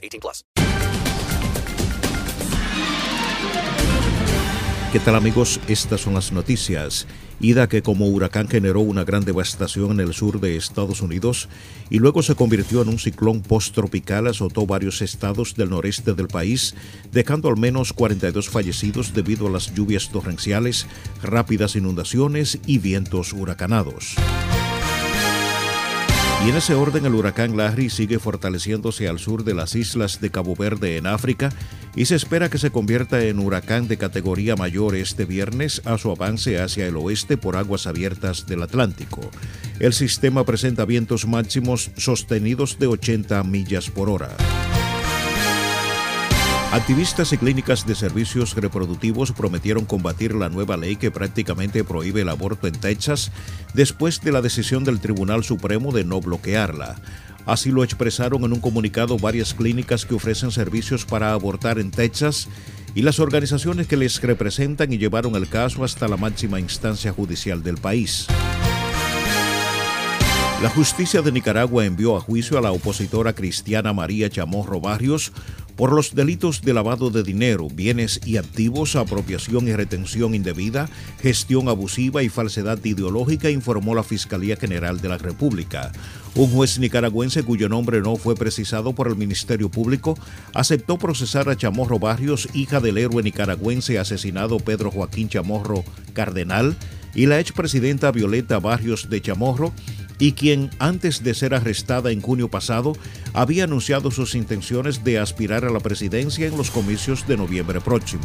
18 plus. ¿Qué tal amigos? Estas son las noticias. Ida que como huracán generó una gran devastación en el sur de Estados Unidos y luego se convirtió en un ciclón post-tropical, azotó varios estados del noreste del país, dejando al menos 42 fallecidos debido a las lluvias torrenciales, rápidas inundaciones y vientos huracanados. Y en ese orden el huracán Larry sigue fortaleciéndose al sur de las islas de Cabo Verde en África y se espera que se convierta en huracán de categoría mayor este viernes a su avance hacia el oeste por aguas abiertas del Atlántico. El sistema presenta vientos máximos sostenidos de 80 millas por hora. Activistas y clínicas de servicios reproductivos prometieron combatir la nueva ley que prácticamente prohíbe el aborto en Texas después de la decisión del Tribunal Supremo de no bloquearla. Así lo expresaron en un comunicado varias clínicas que ofrecen servicios para abortar en Texas y las organizaciones que les representan y llevaron el caso hasta la máxima instancia judicial del país. La justicia de Nicaragua envió a juicio a la opositora cristiana María Chamorro Barrios por los delitos de lavado de dinero, bienes y activos, apropiación y retención indebida, gestión abusiva y falsedad ideológica, informó la Fiscalía General de la República. Un juez nicaragüense cuyo nombre no fue precisado por el Ministerio Público aceptó procesar a Chamorro Barrios, hija del héroe nicaragüense asesinado Pedro Joaquín Chamorro Cardenal, y la expresidenta Violeta Barrios de Chamorro, y quien antes de ser arrestada en junio pasado había anunciado sus intenciones de aspirar a la presidencia en los comicios de noviembre próximo.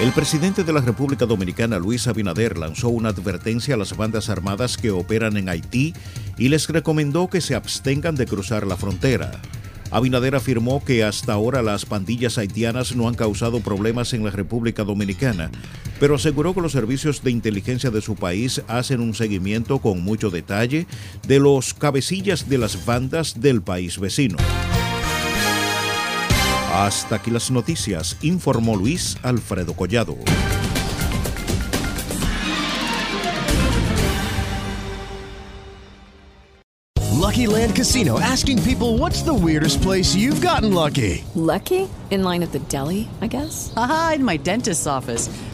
El presidente de la República Dominicana, Luis Abinader, lanzó una advertencia a las bandas armadas que operan en Haití y les recomendó que se abstengan de cruzar la frontera. Abinader afirmó que hasta ahora las pandillas haitianas no han causado problemas en la República Dominicana, pero aseguró que los servicios de inteligencia de su país hacen un seguimiento con mucho detalle de los cabecillas de las bandas del país vecino. Hasta aquí las noticias, informó Luis Alfredo Collado. Lucky Land Casino asking people what's the weirdest place you've gotten lucky? Lucky? In line at the deli, I guess? Aha, in my dentist's office.